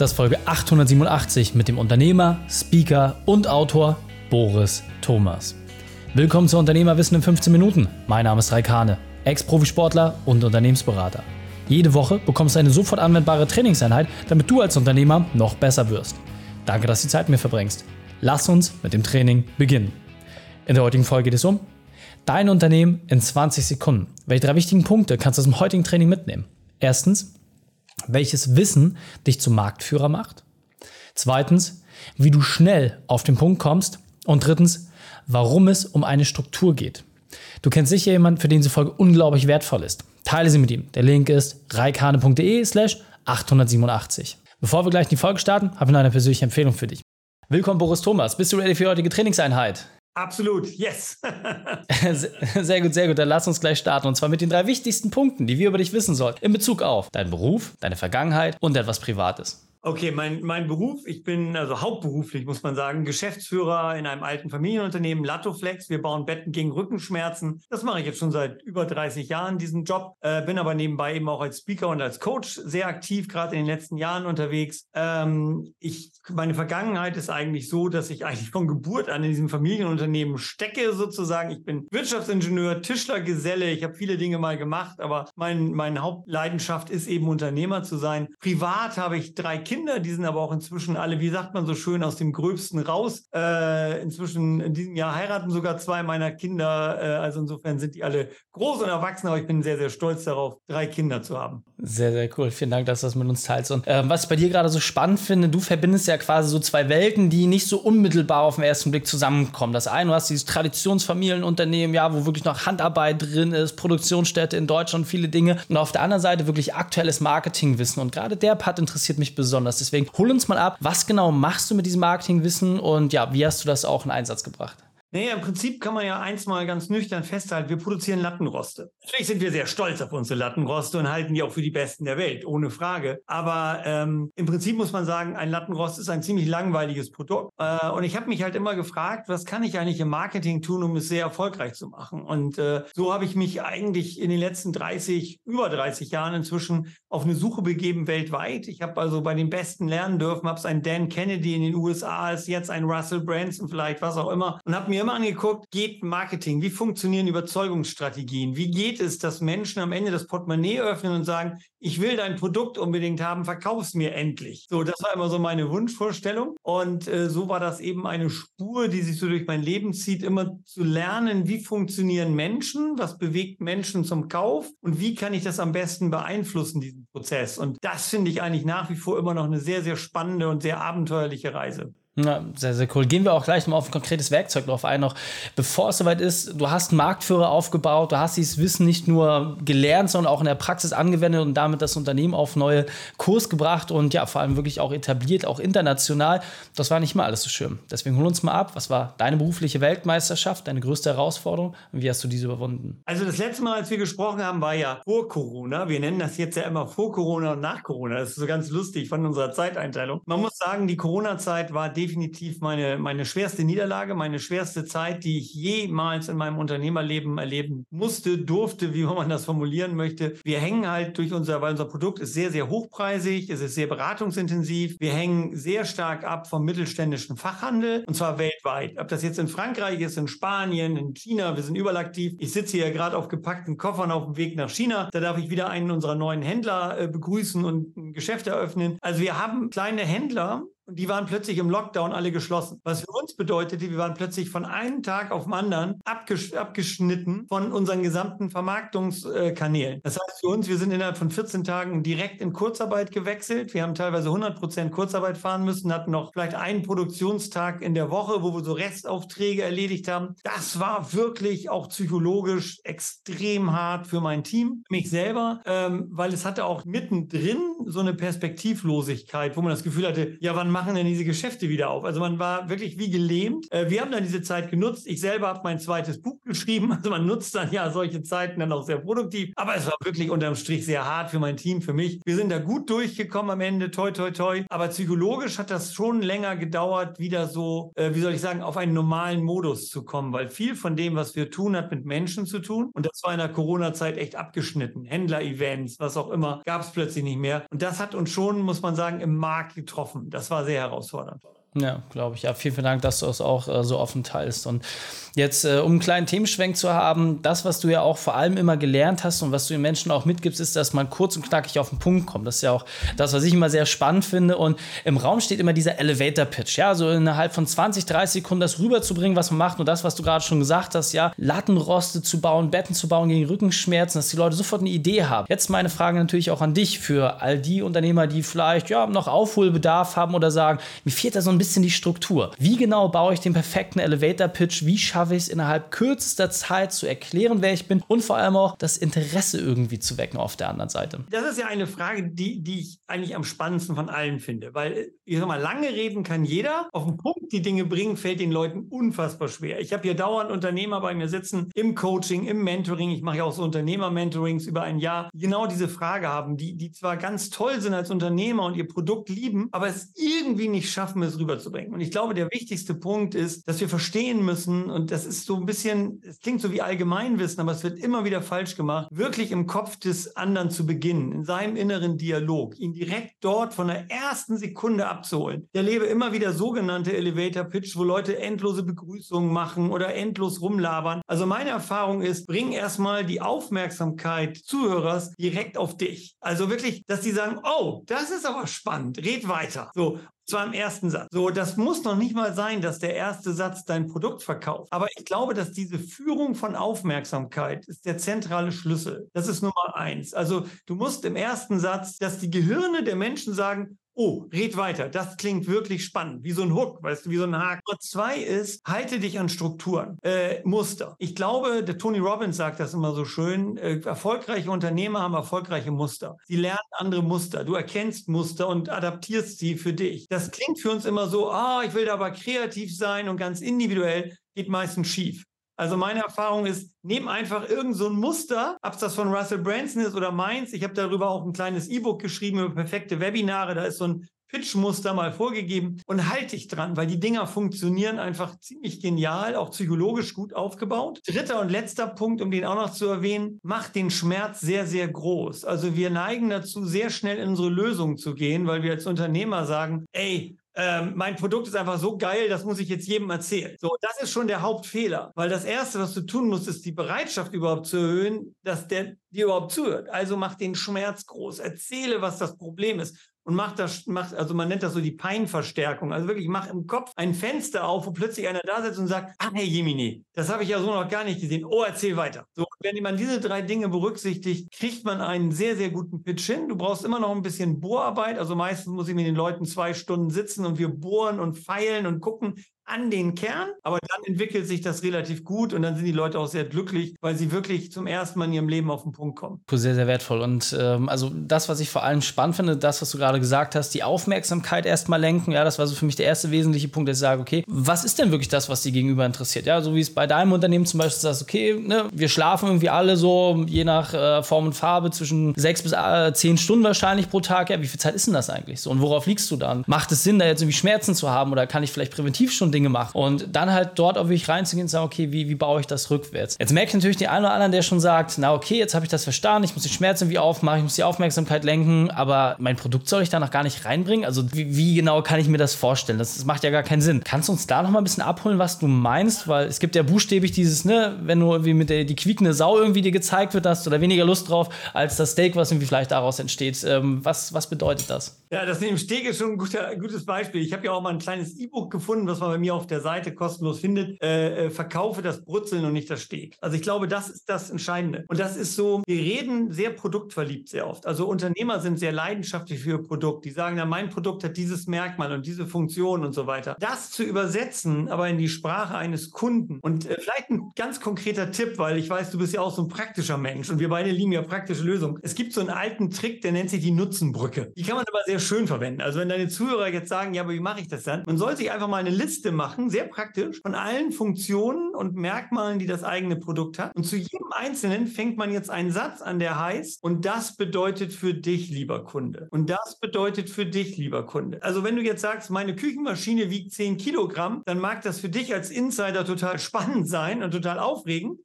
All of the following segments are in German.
Das ist Folge 887 mit dem Unternehmer, Speaker und Autor Boris Thomas. Willkommen zu Unternehmerwissen in 15 Minuten. Mein Name ist Raikane, Ex-Profisportler und Unternehmensberater. Jede Woche bekommst du eine sofort anwendbare Trainingseinheit, damit du als Unternehmer noch besser wirst. Danke, dass du die Zeit mit mir verbringst. Lass uns mit dem Training beginnen. In der heutigen Folge geht es um dein Unternehmen in 20 Sekunden. Welche drei wichtigen Punkte kannst du aus dem heutigen Training mitnehmen? Erstens, welches Wissen dich zum Marktführer macht. Zweitens, wie du schnell auf den Punkt kommst. Und drittens, warum es um eine Struktur geht. Du kennst sicher jemanden, für den diese Folge unglaublich wertvoll ist. Teile sie mit ihm. Der Link ist reikane.de slash 887. Bevor wir gleich in die Folge starten, habe ich noch eine persönliche Empfehlung für dich. Willkommen, Boris Thomas. Bist du ready für die heutige Trainingseinheit? Absolut, yes. sehr gut, sehr gut. Dann lass uns gleich starten. Und zwar mit den drei wichtigsten Punkten, die wir über dich wissen sollten. In Bezug auf deinen Beruf, deine Vergangenheit und etwas Privates. Okay, mein, mein Beruf, ich bin also hauptberuflich, muss man sagen, Geschäftsführer in einem alten Familienunternehmen, Latoflex. Wir bauen Betten gegen Rückenschmerzen. Das mache ich jetzt schon seit über 30 Jahren, diesen Job. Äh, bin aber nebenbei eben auch als Speaker und als Coach sehr aktiv, gerade in den letzten Jahren unterwegs. Ähm, ich, meine Vergangenheit ist eigentlich so, dass ich eigentlich von Geburt an in diesem Familienunternehmen stecke, sozusagen. Ich bin Wirtschaftsingenieur, Tischler, Geselle. Ich habe viele Dinge mal gemacht, aber mein, meine Hauptleidenschaft ist eben Unternehmer zu sein. Privat habe ich drei Kinder. Kinder, die sind aber auch inzwischen alle, wie sagt man so schön, aus dem Gröbsten raus. Äh, inzwischen in diesem Jahr heiraten sogar zwei meiner Kinder. Äh, also insofern sind die alle groß und erwachsen, aber ich bin sehr, sehr stolz darauf, drei Kinder zu haben. Sehr, sehr cool. Vielen Dank, dass du das mit uns teilst. Und äh, was ich bei dir gerade so spannend finde, du verbindest ja quasi so zwei Welten, die nicht so unmittelbar auf den ersten Blick zusammenkommen. Das eine, du hast dieses Traditionsfamilienunternehmen, ja, wo wirklich noch Handarbeit drin ist, Produktionsstätte in Deutschland, viele Dinge. Und auf der anderen Seite wirklich aktuelles Marketingwissen. Und gerade der Part interessiert mich besonders besonders. Deswegen hol uns mal ab, was genau machst du mit diesem Marketingwissen und ja, wie hast du das auch in Einsatz gebracht? Naja, im Prinzip kann man ja eins mal ganz nüchtern festhalten, wir produzieren Lattenroste. Natürlich sind wir sehr stolz auf unsere Lattenroste und halten die auch für die besten der Welt, ohne Frage. Aber ähm, im Prinzip muss man sagen, ein Lattenrost ist ein ziemlich langweiliges Produkt. Äh, und ich habe mich halt immer gefragt, was kann ich eigentlich im Marketing tun, um es sehr erfolgreich zu machen? Und äh, so habe ich mich eigentlich in den letzten 30, über 30 Jahren inzwischen auf eine Suche begeben weltweit. Ich habe also bei den Besten lernen dürfen, habe es einen Dan Kennedy in den USA, ist jetzt ein Russell Branson vielleicht, was auch immer, und habe mir immer angeguckt, geht Marketing, wie funktionieren Überzeugungsstrategien, wie geht es, dass Menschen am Ende das Portemonnaie öffnen und sagen, ich will dein Produkt unbedingt haben, verkauf es mir endlich. So, das war immer so meine Wunschvorstellung und äh, so war das eben eine Spur, die sich so durch mein Leben zieht, immer zu lernen, wie funktionieren Menschen, was bewegt Menschen zum Kauf und wie kann ich das am besten beeinflussen, diesen Prozess. Und das finde ich eigentlich nach wie vor immer noch eine sehr, sehr spannende und sehr abenteuerliche Reise. Ja, sehr, sehr cool. Gehen wir auch gleich mal auf ein konkretes Werkzeug drauf ein, noch bevor es soweit ist. Du hast einen Marktführer aufgebaut, du hast dieses Wissen nicht nur gelernt, sondern auch in der Praxis angewendet und damit das Unternehmen auf neue Kurs gebracht und ja, vor allem wirklich auch etabliert, auch international. Das war nicht mal alles so schön. Deswegen hol uns mal ab. Was war deine berufliche Weltmeisterschaft, deine größte Herausforderung und wie hast du diese überwunden? Also das letzte Mal, als wir gesprochen haben, war ja vor Corona. Wir nennen das jetzt ja immer vor Corona und nach Corona. Das ist so ganz lustig von unserer Zeiteinteilung. Man muss sagen, die Corona-Zeit war definitiv definitiv meine, meine schwerste Niederlage, meine schwerste Zeit, die ich jemals in meinem Unternehmerleben erleben musste, durfte, wie man das formulieren möchte. Wir hängen halt durch unser, weil unser Produkt ist sehr, sehr hochpreisig, es ist sehr beratungsintensiv. Wir hängen sehr stark ab vom mittelständischen Fachhandel und zwar weltweit. Ob das jetzt in Frankreich ist, in Spanien, in China, wir sind überall aktiv. Ich sitze hier gerade auf gepackten Koffern auf dem Weg nach China. Da darf ich wieder einen unserer neuen Händler äh, begrüßen und ein Geschäft eröffnen. Also wir haben kleine Händler, und die waren plötzlich im Lockdown alle geschlossen. Was für uns bedeutete, wir waren plötzlich von einem Tag auf den anderen abgesch abgeschnitten von unseren gesamten Vermarktungskanälen. Das heißt für uns, wir sind innerhalb von 14 Tagen direkt in Kurzarbeit gewechselt. Wir haben teilweise 100 Prozent Kurzarbeit fahren müssen, hatten noch vielleicht einen Produktionstag in der Woche, wo wir so Restaufträge erledigt haben. Das war wirklich auch psychologisch extrem hart für mein Team, mich selber, ähm, weil es hatte auch mittendrin so eine Perspektivlosigkeit, wo man das Gefühl hatte, ja, wann machen denn diese Geschäfte wieder auf? Also man war wirklich wie gelähmt. Äh, wir haben dann diese Zeit genutzt. Ich selber habe mein zweites Buch geschrieben. Also man nutzt dann ja solche Zeiten dann auch sehr produktiv. Aber es war wirklich unterm Strich sehr hart für mein Team, für mich. Wir sind da gut durchgekommen am Ende, toi, toi, toi. Aber psychologisch hat das schon länger gedauert, wieder so, äh, wie soll ich sagen, auf einen normalen Modus zu kommen, weil viel von dem, was wir tun, hat mit Menschen zu tun. Und das war in der Corona-Zeit echt abgeschnitten. Händler-Events, was auch immer, gab es plötzlich nicht mehr. Und das hat uns schon, muss man sagen, im Markt getroffen. Das war sehr karriere og sådan. Ja, glaube ich. Ja, vielen, vielen Dank, dass du es auch äh, so offen teilst. Und jetzt, äh, um einen kleinen Themenschwenk zu haben, das, was du ja auch vor allem immer gelernt hast und was du den Menschen auch mitgibst, ist, dass man kurz und knackig auf den Punkt kommt. Das ist ja auch das, was ich immer sehr spannend finde. Und im Raum steht immer dieser Elevator-Pitch. Ja, so innerhalb von 20, 30 Sekunden das rüberzubringen, was man macht. Und das, was du gerade schon gesagt hast, ja, Lattenroste zu bauen, Betten zu bauen gegen Rückenschmerzen, dass die Leute sofort eine Idee haben. Jetzt meine Frage natürlich auch an dich für all die Unternehmer, die vielleicht ja noch Aufholbedarf haben oder sagen, mir fehlt da so ein bisschen die Struktur. Wie genau baue ich den perfekten Elevator-Pitch? Wie schaffe ich es innerhalb kürzester Zeit zu erklären, wer ich bin und vor allem auch das Interesse irgendwie zu wecken auf der anderen Seite? Das ist ja eine Frage, die, die ich eigentlich am spannendsten von allen finde, weil ich sag mal, lange reden kann jeder. Auf den Punkt die Dinge bringen, fällt den Leuten unfassbar schwer. Ich habe hier dauernd Unternehmer bei mir sitzen, im Coaching, im Mentoring. Ich mache ja auch so Unternehmer-Mentorings über ein Jahr, die genau diese Frage haben, die, die zwar ganz toll sind als Unternehmer und ihr Produkt lieben, aber es irgendwie nicht schaffen, es rüberzubringen. Und ich glaube, der wichtigste Punkt ist, dass wir verstehen müssen, und das ist so ein bisschen, es klingt so wie Allgemeinwissen, aber es wird immer wieder falsch gemacht, wirklich im Kopf des anderen zu beginnen, in seinem inneren Dialog, ihn direkt dort von der ersten Sekunde abzuholen. Ich erlebe immer wieder sogenannte Elevator Pitch, wo Leute endlose Begrüßungen machen oder endlos rumlabern. Also meine Erfahrung ist, bring erstmal die Aufmerksamkeit Zuhörers direkt auf dich. Also wirklich, dass die sagen, oh, das ist aber spannend, red weiter. So, zwar im ersten Satz. So, das muss noch nicht mal sein, dass der erste Satz dein Produkt verkauft. Aber ich glaube, dass diese Führung von Aufmerksamkeit ist der zentrale Schlüssel. Das ist Nummer eins. Also du musst im ersten Satz, dass die Gehirne der Menschen sagen, oh, red weiter, das klingt wirklich spannend, wie so ein Hook, weißt du, wie so ein Haken. Nummer zwei ist, halte dich an Strukturen, äh, Muster. Ich glaube, der Tony Robbins sagt das immer so schön, äh, erfolgreiche Unternehmer haben erfolgreiche Muster. Sie lernen andere Muster, du erkennst Muster und adaptierst sie für dich. Das klingt für uns immer so, ah, ich will da aber kreativ sein und ganz individuell, geht meistens schief. Also meine Erfahrung ist, nehm einfach irgend so ein Muster, ob das von Russell Branson ist oder meins. Ich habe darüber auch ein kleines E-Book geschrieben über perfekte Webinare. Da ist so ein Pitch-Muster mal vorgegeben und halt dich dran, weil die Dinger funktionieren einfach ziemlich genial, auch psychologisch gut aufgebaut. Dritter und letzter Punkt, um den auch noch zu erwähnen, macht den Schmerz sehr, sehr groß. Also wir neigen dazu, sehr schnell in unsere Lösung zu gehen, weil wir als Unternehmer sagen, ey, ähm, mein Produkt ist einfach so geil, das muss ich jetzt jedem erzählen. So, das ist schon der Hauptfehler, weil das Erste, was du tun musst, ist die Bereitschaft überhaupt zu erhöhen, dass der dir überhaupt zuhört. Also mach den Schmerz groß, erzähle, was das Problem ist und macht das, macht, also man nennt das so die Peinverstärkung. Also wirklich, mach im Kopf ein Fenster auf, wo plötzlich einer da sitzt und sagt, ach hey Jemini, das habe ich ja so noch gar nicht gesehen. Oh, erzähl weiter. So, wenn man diese drei Dinge berücksichtigt, kriegt man einen sehr, sehr guten Pitch hin. Du brauchst immer noch ein bisschen Bohrarbeit. Also meistens muss ich mit den Leuten zwei Stunden sitzen und wir bohren und feilen und gucken, an den Kern, aber dann entwickelt sich das relativ gut und dann sind die Leute auch sehr glücklich, weil sie wirklich zum ersten Mal in ihrem Leben auf den Punkt kommen. Sehr, sehr wertvoll. Und ähm, also das, was ich vor allem spannend finde, das, was du gerade gesagt hast, die Aufmerksamkeit erstmal lenken, ja, das war so für mich der erste wesentliche Punkt, dass ich sage, okay, was ist denn wirklich das, was die Gegenüber interessiert? Ja, so wie es bei deinem Unternehmen zum Beispiel sagst, okay, ne, wir schlafen irgendwie alle so, je nach äh, Form und Farbe, zwischen sechs bis äh, zehn Stunden wahrscheinlich pro Tag. Ja, wie viel Zeit ist denn das eigentlich so? Und worauf liegst du dann? Macht es Sinn, da jetzt irgendwie Schmerzen zu haben oder kann ich vielleicht präventiv schon Dinge Dinge mache. Und dann halt dort auch wirklich reinzugehen und sagen, okay, wie, wie baue ich das rückwärts? Jetzt merke ich natürlich den einen oder anderen, der schon sagt, na okay, jetzt habe ich das verstanden, ich muss die Schmerzen irgendwie aufmachen, ich muss die Aufmerksamkeit lenken, aber mein Produkt soll ich da noch gar nicht reinbringen? Also wie, wie genau kann ich mir das vorstellen? Das, das, macht ja gar keinen Sinn. Kannst du uns da noch mal ein bisschen abholen, was du meinst? Weil es gibt ja buchstäblich dieses, ne, wenn du irgendwie mit der die quiekende Sau irgendwie dir gezeigt wird, hast du da weniger Lust drauf, als das Steak, was irgendwie vielleicht daraus entsteht. Ähm, was, was bedeutet das? Ja, das neben Steak ist schon ein guter, gutes Beispiel. Ich habe ja auch mal ein kleines E-Book gefunden, was man bei mir mir auf der Seite kostenlos findet, äh, äh, verkaufe das Brutzeln und nicht das Steg. Also ich glaube, das ist das Entscheidende. Und das ist so, wir reden sehr produktverliebt sehr oft. Also Unternehmer sind sehr leidenschaftlich für ihr Produkt. Die sagen, na, mein Produkt hat dieses Merkmal und diese Funktion und so weiter. Das zu übersetzen, aber in die Sprache eines Kunden und äh, vielleicht ein ganz konkreter Tipp, weil ich weiß, du bist ja auch so ein praktischer Mensch und wir beide lieben ja praktische Lösungen. Es gibt so einen alten Trick, der nennt sich die Nutzenbrücke. Die kann man aber sehr schön verwenden. Also wenn deine Zuhörer jetzt sagen, ja, aber wie mache ich das dann? Man soll sich einfach mal eine Liste machen, sehr praktisch, von allen Funktionen und Merkmalen, die das eigene Produkt hat. Und zu jedem einzelnen fängt man jetzt einen Satz an, der heißt, und das bedeutet für dich, lieber Kunde. Und das bedeutet für dich, lieber Kunde. Also wenn du jetzt sagst, meine Küchenmaschine wiegt 10 Kilogramm, dann mag das für dich als Insider total spannend sein und total aufregend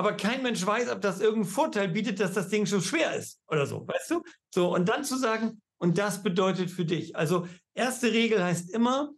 aber kein Mensch weiß, ob das irgendeinen Vorteil bietet, dass das Ding so schwer ist oder so, weißt du? So, und dann zu sagen, und das bedeutet für dich. Also, erste Regel heißt immer,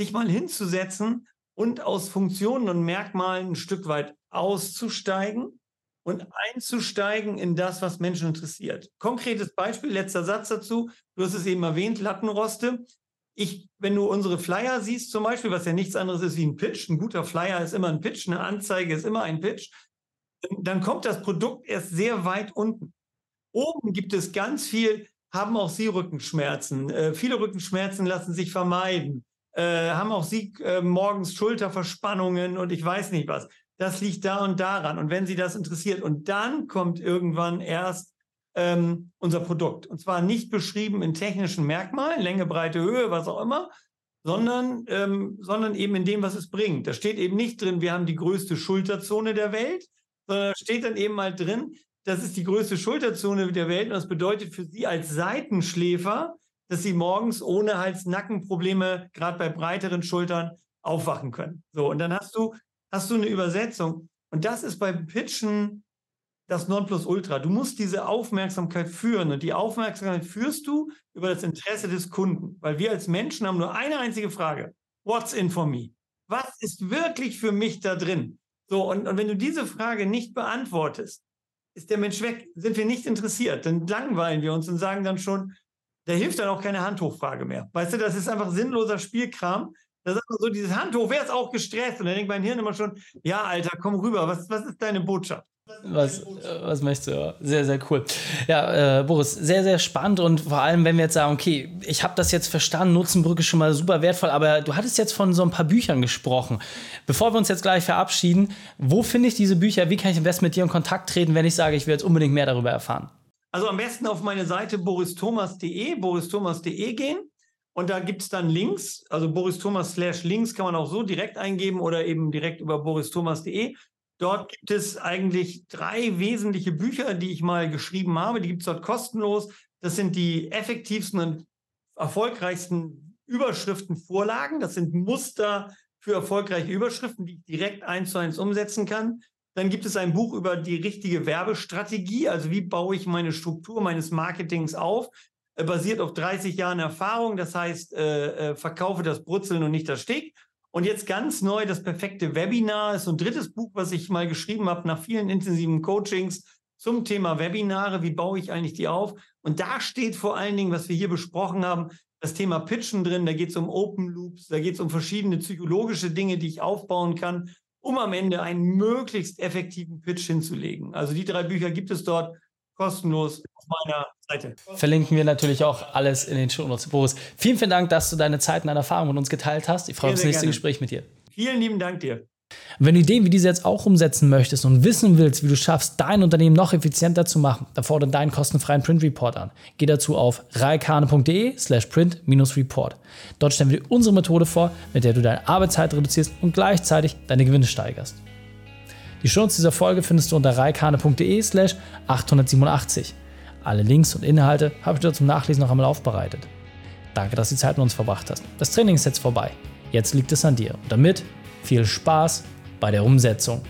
sich mal hinzusetzen und aus Funktionen und Merkmalen ein Stück weit auszusteigen und einzusteigen in das, was Menschen interessiert. Konkretes Beispiel, letzter Satz dazu. Du hast es eben erwähnt, Lattenroste. Ich, wenn du unsere Flyer siehst zum Beispiel, was ja nichts anderes ist wie ein Pitch, ein guter Flyer ist immer ein Pitch, eine Anzeige ist immer ein Pitch, dann kommt das Produkt erst sehr weit unten. Oben gibt es ganz viel, haben auch Sie Rückenschmerzen. Äh, viele Rückenschmerzen lassen sich vermeiden. Äh, haben auch Sie äh, morgens Schulterverspannungen und ich weiß nicht was. Das liegt da und daran. Und wenn Sie das interessiert, und dann kommt irgendwann erst ähm, unser Produkt. Und zwar nicht beschrieben in technischen Merkmalen, Länge, Breite, Höhe, was auch immer, sondern, ähm, sondern eben in dem, was es bringt. Da steht eben nicht drin, wir haben die größte Schulterzone der Welt, sondern da steht dann eben mal drin, das ist die größte Schulterzone der Welt und das bedeutet für Sie als Seitenschläfer, dass Sie morgens ohne Hals-Nacken-Probleme, gerade bei breiteren Schultern, aufwachen können. So, und dann hast du, hast du eine Übersetzung. Und das ist beim Pitchen das Nonplusultra. Du musst diese Aufmerksamkeit führen und die Aufmerksamkeit führst du über das Interesse des Kunden, weil wir als Menschen haben nur eine einzige Frage. What's in for me? Was ist wirklich für mich da drin? So, und, und wenn du diese Frage nicht beantwortest, ist der Mensch weg, sind wir nicht interessiert, dann langweilen wir uns und sagen dann schon, da hilft dann auch keine Handhochfrage mehr. Weißt du, das ist einfach sinnloser Spielkram. Da sagt man so, dieses Handhoch, wer ist auch gestresst? Und dann denkt mein Hirn immer schon, ja, Alter, komm rüber, was, was ist deine Botschaft? Was, was möchtest du? Sehr, sehr cool. Ja, äh, Boris, sehr, sehr spannend und vor allem, wenn wir jetzt sagen, okay, ich habe das jetzt verstanden, Nutzenbrücke ist schon mal super wertvoll, aber du hattest jetzt von so ein paar Büchern gesprochen. Bevor wir uns jetzt gleich verabschieden, wo finde ich diese Bücher? Wie kann ich am besten mit dir in Kontakt treten, wenn ich sage, ich will jetzt unbedingt mehr darüber erfahren? Also am besten auf meine Seite boristhomas.de, boristhomas.de gehen. Und da gibt es dann Links, also Boris Thomas slash Links kann man auch so direkt eingeben oder eben direkt über boristhomas.de. Dort gibt es eigentlich drei wesentliche Bücher, die ich mal geschrieben habe. Die gibt es dort kostenlos. Das sind die effektivsten und erfolgreichsten Überschriftenvorlagen. Das sind Muster für erfolgreiche Überschriften, die ich direkt eins zu eins umsetzen kann. Dann gibt es ein Buch über die richtige Werbestrategie, also wie baue ich meine Struktur meines Marketings auf, äh, basiert auf 30 Jahren Erfahrung. Das heißt, äh, äh, verkaufe das Brutzeln und nicht das Steg. Und jetzt ganz neu das perfekte Webinar ist ein drittes Buch, was ich mal geschrieben habe nach vielen intensiven Coachings zum Thema Webinare. Wie baue ich eigentlich die auf? Und da steht vor allen Dingen, was wir hier besprochen haben, das Thema Pitchen drin. Da geht es um Open Loops, da geht es um verschiedene psychologische Dinge, die ich aufbauen kann, um am Ende einen möglichst effektiven Pitch hinzulegen. Also die drei Bücher gibt es dort kostenlos auf meiner Seite. Verlinken wir natürlich auch alles in den Show Notes. Boris, vielen, vielen Dank, dass du deine Zeit und deine Erfahrungen mit uns geteilt hast. Ich freue mich auf das nächste gerne. Gespräch mit dir. Vielen lieben Dank dir. Wenn du Ideen wie diese jetzt auch umsetzen möchtest und wissen willst, wie du schaffst, dein Unternehmen noch effizienter zu machen, dann fordere deinen kostenfreien Print Report an. Geh dazu auf reikane.de slash print-report. Dort stellen wir dir unsere Methode vor, mit der du deine Arbeitszeit reduzierst und gleichzeitig deine Gewinne steigerst. Die Shownotes dieser Folge findest du unter reikane.de slash 887. Alle Links und Inhalte habe ich dir zum Nachlesen noch einmal aufbereitet. Danke, dass du die Zeit mit uns verbracht hast. Das Training ist jetzt vorbei. Jetzt liegt es an dir. Und damit viel Spaß bei der Umsetzung.